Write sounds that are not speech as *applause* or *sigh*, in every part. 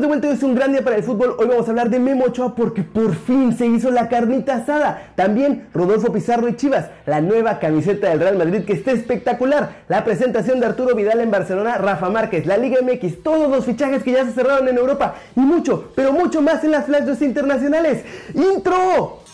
de vuelta, es un gran día para el fútbol. Hoy vamos a hablar de Memo Ochoa porque por fin se hizo la carnita asada. También Rodolfo Pizarro y Chivas, la nueva camiseta del Real Madrid que está espectacular. La presentación de Arturo Vidal en Barcelona, Rafa Márquez, la Liga MX, todos los fichajes que ya se cerraron en Europa y mucho, pero mucho más en las flashes internacionales. ¡Intro!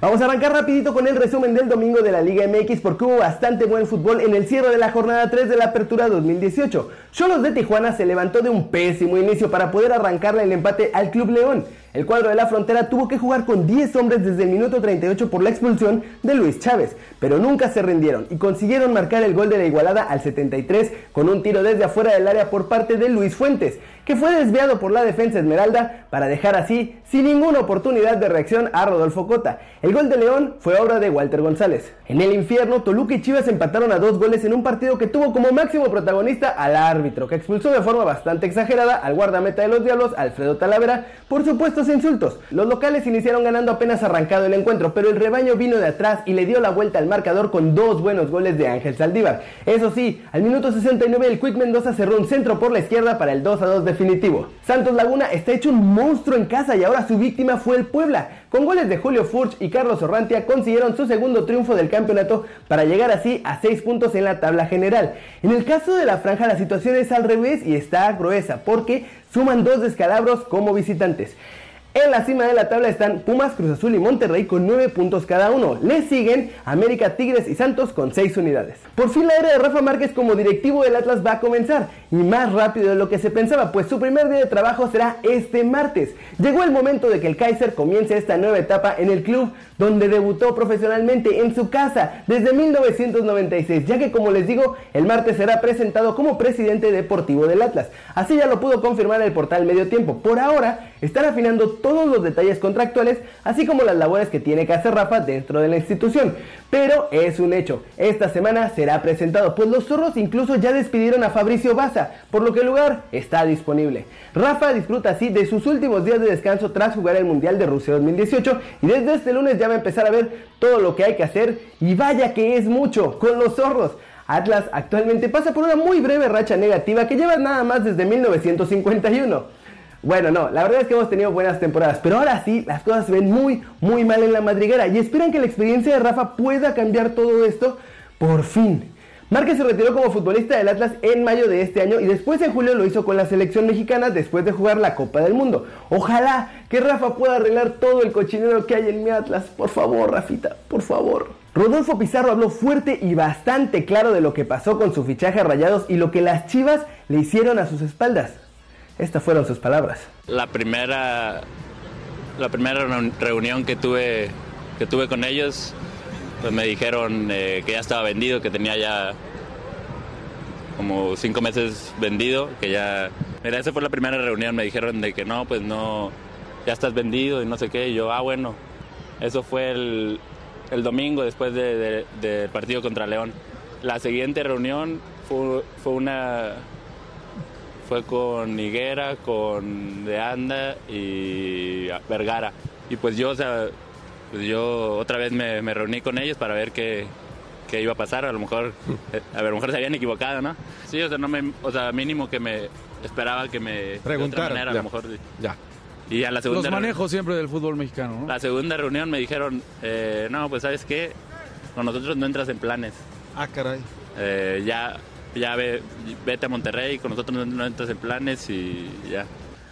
Vamos a arrancar rapidito con el resumen del domingo de la Liga MX porque hubo bastante buen fútbol en el cierre de la jornada 3 de la Apertura 2018. Cholos de Tijuana se levantó de un pésimo inicio para poder arrancarle el empate al Club León. El cuadro de la frontera tuvo que jugar con 10 hombres desde el minuto 38 por la expulsión de Luis Chávez, pero nunca se rindieron y consiguieron marcar el gol de la igualada al 73 con un tiro desde afuera del área por parte de Luis Fuentes, que fue desviado por la defensa Esmeralda para dejar así sin ninguna oportunidad de reacción a Rodolfo Cota. El gol de León fue obra de Walter González. En el infierno, Toluca y Chivas empataron a dos goles en un partido que tuvo como máximo protagonista al árbitro, que expulsó de forma bastante exagerada al guardameta de los Diablos, Alfredo Talavera, por supuesto insultos. Los locales iniciaron ganando apenas arrancado el encuentro, pero el rebaño vino de atrás y le dio la vuelta al marcador con dos buenos goles de Ángel Saldívar. Eso sí, al minuto 69 el Quick Mendoza cerró un centro por la izquierda para el 2 a 2 definitivo. Santos Laguna está hecho un monstruo en casa y ahora su víctima fue el Puebla. Con goles de Julio Furch y Carlos Orrantia consiguieron su segundo triunfo del campeonato para llegar así a 6 puntos en la tabla general. En el caso de la franja la situación es al revés y está gruesa porque suman dos descalabros como visitantes. En la cima de la tabla están Pumas, Cruz Azul y Monterrey con 9 puntos cada uno. Le siguen América, Tigres y Santos con 6 unidades. Por fin la era de Rafa Márquez como directivo del Atlas va a comenzar y más rápido de lo que se pensaba, pues su primer día de trabajo será este martes. Llegó el momento de que el Kaiser comience esta nueva etapa en el club donde debutó profesionalmente en su casa desde 1996, ya que como les digo, el martes será presentado como presidente deportivo del Atlas. Así ya lo pudo confirmar el portal Medio Tiempo. Por ahora están afinando todos los detalles contractuales, así como las labores que tiene que hacer Rafa dentro de la institución. Pero es un hecho, esta semana será presentado, pues los zorros incluso ya despidieron a Fabricio Baza, por lo que el lugar está disponible. Rafa disfruta así de sus últimos días de descanso tras jugar el Mundial de Rusia 2018 y desde este lunes ya va a empezar a ver todo lo que hay que hacer y vaya que es mucho con los zorros. Atlas actualmente pasa por una muy breve racha negativa que lleva nada más desde 1951. Bueno, no, la verdad es que hemos tenido buenas temporadas, pero ahora sí, las cosas se ven muy, muy mal en la madriguera y esperan que la experiencia de Rafa pueda cambiar todo esto por fin. Márquez se retiró como futbolista del Atlas en mayo de este año y después en julio lo hizo con la selección mexicana después de jugar la Copa del Mundo. Ojalá que Rafa pueda arreglar todo el cochinero que hay en mi Atlas. Por favor, Rafita, por favor. Rodolfo Pizarro habló fuerte y bastante claro de lo que pasó con su fichaje a Rayados y lo que las Chivas le hicieron a sus espaldas. Estas fueron sus palabras. La primera, la primera reunión que tuve, que tuve con ellos, pues me dijeron eh, que ya estaba vendido, que tenía ya como cinco meses vendido, que ya... Mira, esa fue la primera reunión, me dijeron de que no, pues no, ya estás vendido y no sé qué, y yo, ah, bueno, eso fue el, el domingo después del de, partido contra León. La siguiente reunión fue, fue una, fue con Higuera, con De Anda y Vergara. Y pues yo, o sea, pues yo otra vez me, reuní con ellos para ver qué, qué, iba a pasar. A lo mejor, *laughs* eh, a, ver, a lo mejor se habían equivocado, ¿no? Sí, o sea, no me, o sea, mínimo que me esperaba que me preguntaran. a lo mejor. Ya. Y a la segunda. Los manejos siempre del fútbol mexicano, ¿no? La segunda reunión me dijeron, eh, no, pues sabes qué, con nosotros no entras en planes. Ah, caray. Eh, ya ya ve, vete a Monterrey, con nosotros no, entras en planes y ya.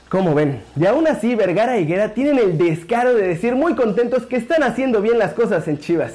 Como ven, y aún así Vergara y Higuera tienen el descaro de decir muy contentos que están haciendo bien las cosas en Chivas.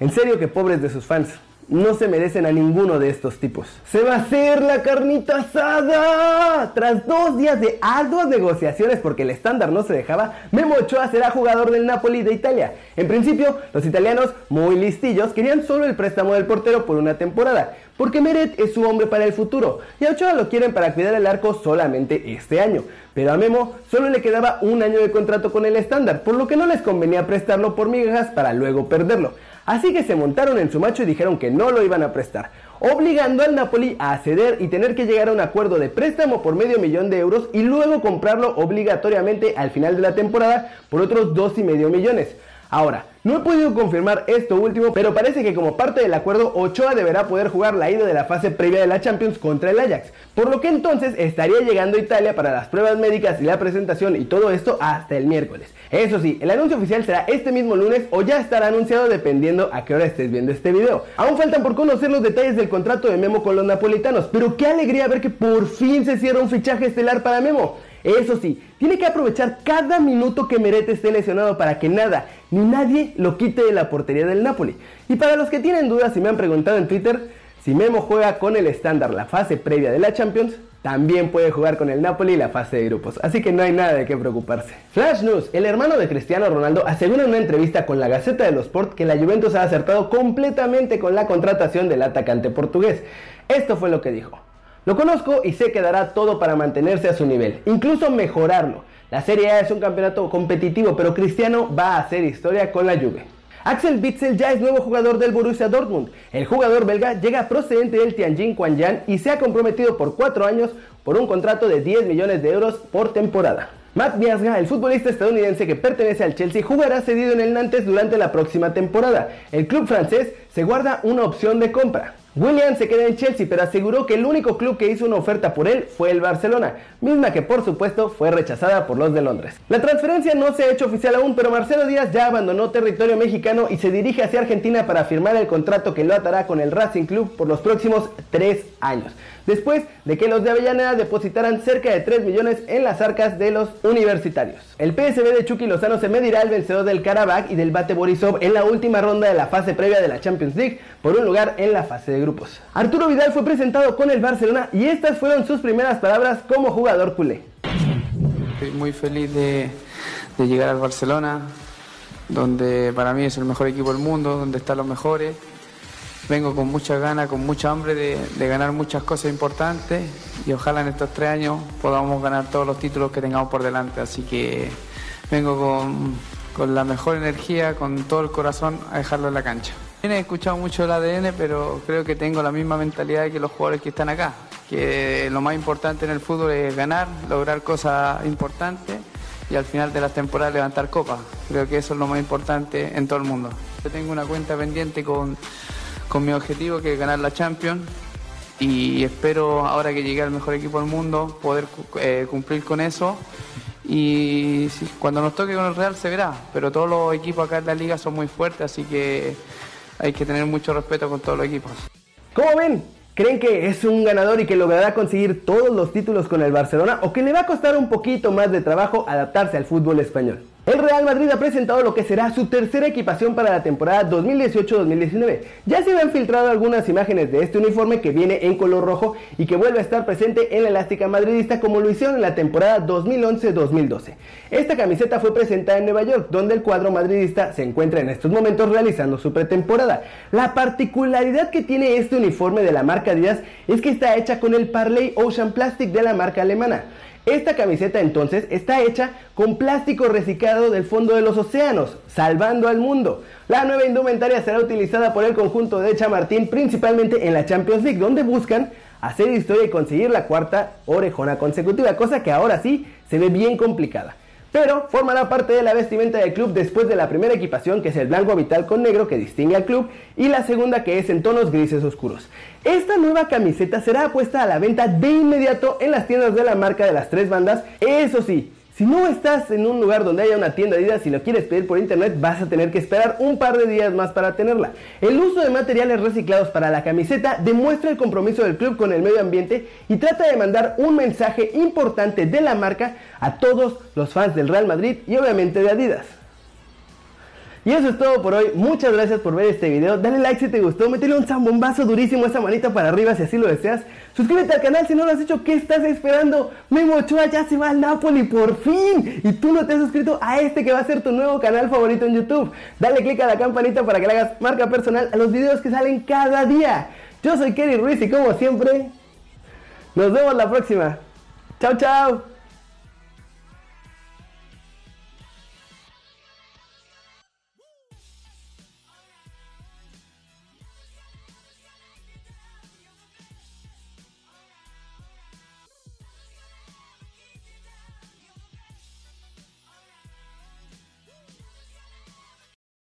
En serio que pobres de sus fans no se merecen a ninguno de estos tipos. Se va a hacer la carnita asada. Tras dos días de arduas negociaciones porque el estándar no se dejaba, Memo Ochoa será jugador del Napoli de Italia. En principio, los italianos, muy listillos, querían solo el préstamo del portero por una temporada, porque Meret es su hombre para el futuro, y a Ochoa lo quieren para cuidar el arco solamente este año. Pero a Memo solo le quedaba un año de contrato con el estándar, por lo que no les convenía prestarlo por migajas para luego perderlo. Así que se montaron en su macho y dijeron que no lo iban a prestar, obligando al Napoli a ceder y tener que llegar a un acuerdo de préstamo por medio millón de euros y luego comprarlo obligatoriamente al final de la temporada por otros dos y medio millones. Ahora, no he podido confirmar esto último, pero parece que como parte del acuerdo, Ochoa deberá poder jugar la ida de la fase previa de la Champions contra el Ajax, por lo que entonces estaría llegando a Italia para las pruebas médicas y la presentación y todo esto hasta el miércoles. Eso sí, el anuncio oficial será este mismo lunes o ya estará anunciado dependiendo a qué hora estés viendo este video. Aún faltan por conocer los detalles del contrato de Memo con los napolitanos, pero qué alegría ver que por fin se cierra un fichaje estelar para Memo. Eso sí, tiene que aprovechar cada minuto que Merete esté lesionado para que nada ni nadie lo quite de la portería del Napoli. Y para los que tienen dudas y me han preguntado en Twitter, si Memo juega con el estándar la fase previa de la Champions, también puede jugar con el Napoli la fase de grupos, así que no hay nada de qué preocuparse. Flash News, el hermano de Cristiano Ronaldo asegura en una entrevista con la Gaceta de los Sport que la Juventus ha acertado completamente con la contratación del atacante portugués. Esto fue lo que dijo. Lo conozco y sé que dará todo para mantenerse a su nivel, incluso mejorarlo. La Serie A es un campeonato competitivo, pero Cristiano va a hacer historia con la Juve. Axel Witsel ya es nuevo jugador del Borussia Dortmund. El jugador belga llega procedente del Tianjin Quanjian y se ha comprometido por cuatro años por un contrato de 10 millones de euros por temporada. Matt Miasga, el futbolista estadounidense que pertenece al Chelsea, jugará cedido en el Nantes durante la próxima temporada. El club francés se guarda una opción de compra. William se queda en Chelsea, pero aseguró que el único club que hizo una oferta por él fue el Barcelona, misma que por supuesto fue rechazada por los de Londres. La transferencia no se ha hecho oficial aún, pero Marcelo Díaz ya abandonó territorio mexicano y se dirige hacia Argentina para firmar el contrato que lo atará con el Racing Club por los próximos tres años después de que los de Avellaneda depositaran cerca de 3 millones en las arcas de los universitarios. El PSB de Chucky Lozano se medirá al vencedor del Karabakh y del Bate Borisov en la última ronda de la fase previa de la Champions League por un lugar en la fase de Arturo Vidal fue presentado con el Barcelona y estas fueron sus primeras palabras como jugador culé. Estoy muy feliz de, llegar al Barcelona, donde para mí es el mejor equipo del mundo, donde están los mejores vengo con mucha ganas, con mucha hambre de, ganar muchas cosas importantes y ojalá en estos tres años podamos ganar todos los títulos que tengamos por delante. Así que vengo con la mejor energía, con todo el corazón a dejarlo en la cancha. He escuchado mucho el ADN, pero creo que tengo la misma mentalidad que los jugadores que están acá, que lo más importante en el fútbol es ganar, lograr cosas importantes y al final de las temporadas levantar copas. Creo que eso es lo más importante en todo el mundo. Yo tengo una cuenta pendiente con con mi objetivo que es ganar la Champions y espero ahora que llegue al mejor equipo del mundo poder eh, cumplir con eso y cuando nos toque con el Real se verá, pero todos los equipos acá en la liga son muy fuertes, así que hay que tener mucho respeto con todos los equipos. ¿Cómo ven? ¿Creen que es un ganador y que logrará conseguir todos los títulos con el Barcelona o que le va a costar un poquito más de trabajo adaptarse al fútbol español? El Real Madrid ha presentado lo que será su tercera equipación para la temporada 2018-2019. Ya se han filtrado algunas imágenes de este uniforme que viene en color rojo y que vuelve a estar presente en la elástica madridista como lo hicieron en la temporada 2011-2012. Esta camiseta fue presentada en Nueva York, donde el cuadro madridista se encuentra en estos momentos realizando su pretemporada. La particularidad que tiene este uniforme de la marca Adidas es que está hecha con el Parley Ocean Plastic de la marca alemana. Esta camiseta entonces está hecha con plástico reciclado del fondo de los océanos, salvando al mundo. La nueva indumentaria será utilizada por el conjunto de Chamartín principalmente en la Champions League, donde buscan hacer historia y conseguir la cuarta orejona consecutiva, cosa que ahora sí se ve bien complicada pero formará parte de la vestimenta del club después de la primera equipación que es el blanco vital con negro que distingue al club y la segunda que es en tonos grises oscuros. Esta nueva camiseta será puesta a la venta de inmediato en las tiendas de la marca de las tres bandas, eso sí, si no estás en un lugar donde haya una tienda Adidas y lo quieres pedir por internet, vas a tener que esperar un par de días más para tenerla. El uso de materiales reciclados para la camiseta demuestra el compromiso del club con el medio ambiente y trata de mandar un mensaje importante de la marca a todos los fans del Real Madrid y obviamente de Adidas. Y eso es todo por hoy. Muchas gracias por ver este video. Dale like si te gustó. Métele un zambombazo durísimo esa manita para arriba si así lo deseas. Suscríbete al canal si no lo has hecho. ¿Qué estás esperando? Memo Ochoa ya se va al Napoli por fin. Y tú no te has suscrito a este que va a ser tu nuevo canal favorito en YouTube. Dale click a la campanita para que le hagas marca personal a los videos que salen cada día. Yo soy Kerry Ruiz y como siempre, nos vemos la próxima. Chao, chao.